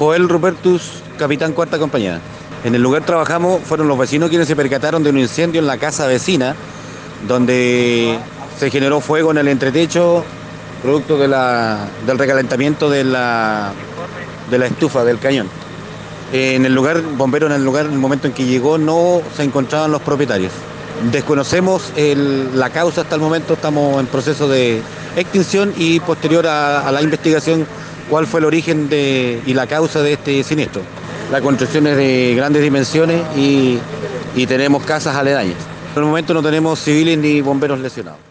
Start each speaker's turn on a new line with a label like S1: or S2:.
S1: Joel Rupertus, capitán cuarta compañía. En el lugar trabajamos, fueron los vecinos quienes se percataron de un incendio en la casa vecina, donde se generó fuego en el entretecho, producto de la, del recalentamiento de la, de la estufa del cañón. En el lugar, bombero en el lugar, en el momento en que llegó, no se encontraban los propietarios. Desconocemos la causa hasta el momento, estamos en proceso de extinción y posterior a la investigación cuál fue el origen de, y la causa de este siniestro. La construcción es de grandes dimensiones y, y tenemos casas aledañas. Por el momento no tenemos civiles ni bomberos lesionados.